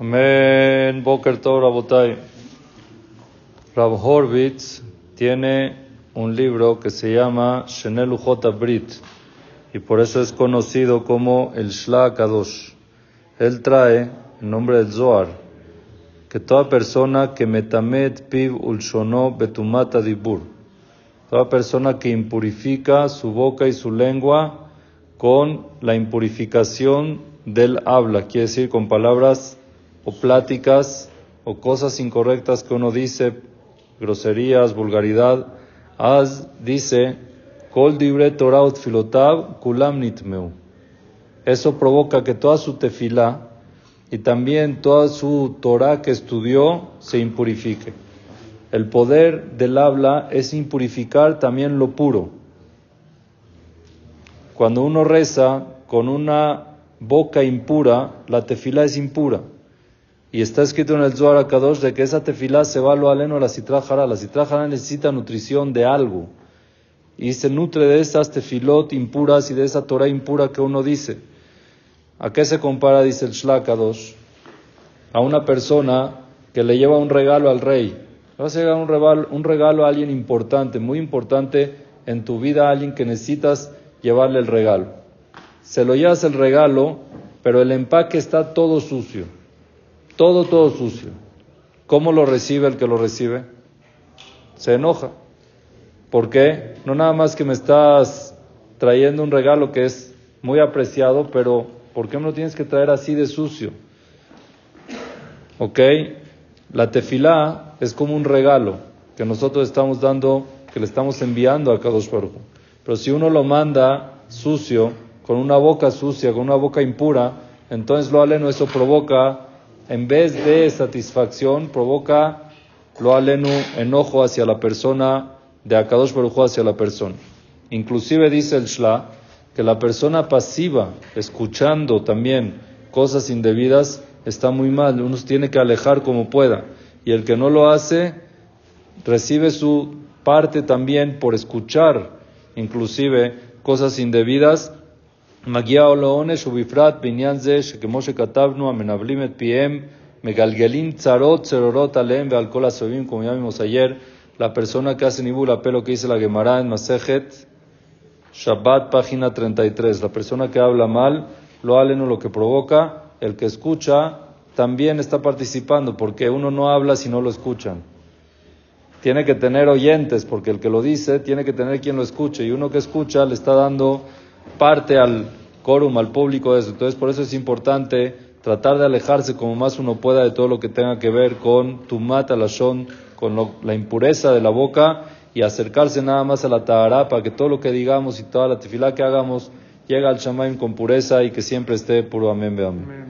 Amén. Boker Tov, Rabotai. Rab Horvitz tiene un libro que se llama Shenel Ujot Brit y por eso es conocido como el Shla Kadosh. Él trae, en nombre del Zohar, que toda persona que metamet piv ulshono betumata dibur, toda persona que impurifica su boca y su lengua con la impurificación del habla, quiere decir con palabras o pláticas o cosas incorrectas que uno dice, groserías, vulgaridad, Az dice, Kol filotav kulam nitmeu. Eso provoca que toda su tefilá y también toda su Torah que estudió se impurifique. El poder del habla es impurificar también lo puro. Cuando uno reza con una boca impura, la tefilá es impura. Y está escrito en el Zohar Kadosh de que esa tefilá se va a lo aleno a la citrajara. La citrajara necesita nutrición de algo. Y se nutre de esas tefilot impuras y de esa Torah impura que uno dice. ¿A qué se compara, dice el Shlakadosh? A una persona que le lleva un regalo al rey. Vas a llevar un regalo a alguien importante, muy importante en tu vida, a alguien que necesitas llevarle el regalo. Se lo llevas el regalo, pero el empaque está todo sucio todo, todo sucio. ¿Cómo lo recibe el que lo recibe? Se enoja. ¿Por qué? No nada más que me estás trayendo un regalo que es muy apreciado, pero ¿por qué me lo tienes que traer así de sucio? ¿Ok? La tefilá es como un regalo que nosotros estamos dando, que le estamos enviando a Kadosh Baruch. Pero si uno lo manda sucio, con una boca sucia, con una boca impura, entonces lo aleno eso provoca en vez de satisfacción, provoca lo alenu enojo hacia la persona, de Akadosh Baruj hacia la persona. Inclusive dice el Shla que la persona pasiva, escuchando también cosas indebidas, está muy mal. Uno tiene que alejar como pueda. Y el que no lo hace, recibe su parte también por escuchar, inclusive cosas indebidas, מגיע העונש ובפרט בעניין זה שכמו שכתבנו המנבלים את פיהם מגלגלים צרות צרורות עליהם ועל כל הסובבים como ya vimos ayer la persona que hace nibul apelo que dice la Gemara en Masejet Shabbat página 33 la persona que habla mal lo aleno lo que provoca el que escucha también está participando porque uno no habla si no lo escuchan tiene que tener oyentes porque el que lo dice tiene que tener quien lo escuche y uno que escucha le está dando parte al quórum, al público de eso. Entonces, por eso es importante tratar de alejarse como más uno pueda de todo lo que tenga que ver con tumat alashon, con la impureza de la boca y acercarse nada más a la tahara para que todo lo que digamos y toda la tefilá que hagamos llegue al shamaim con pureza y que siempre esté puro amén, amén.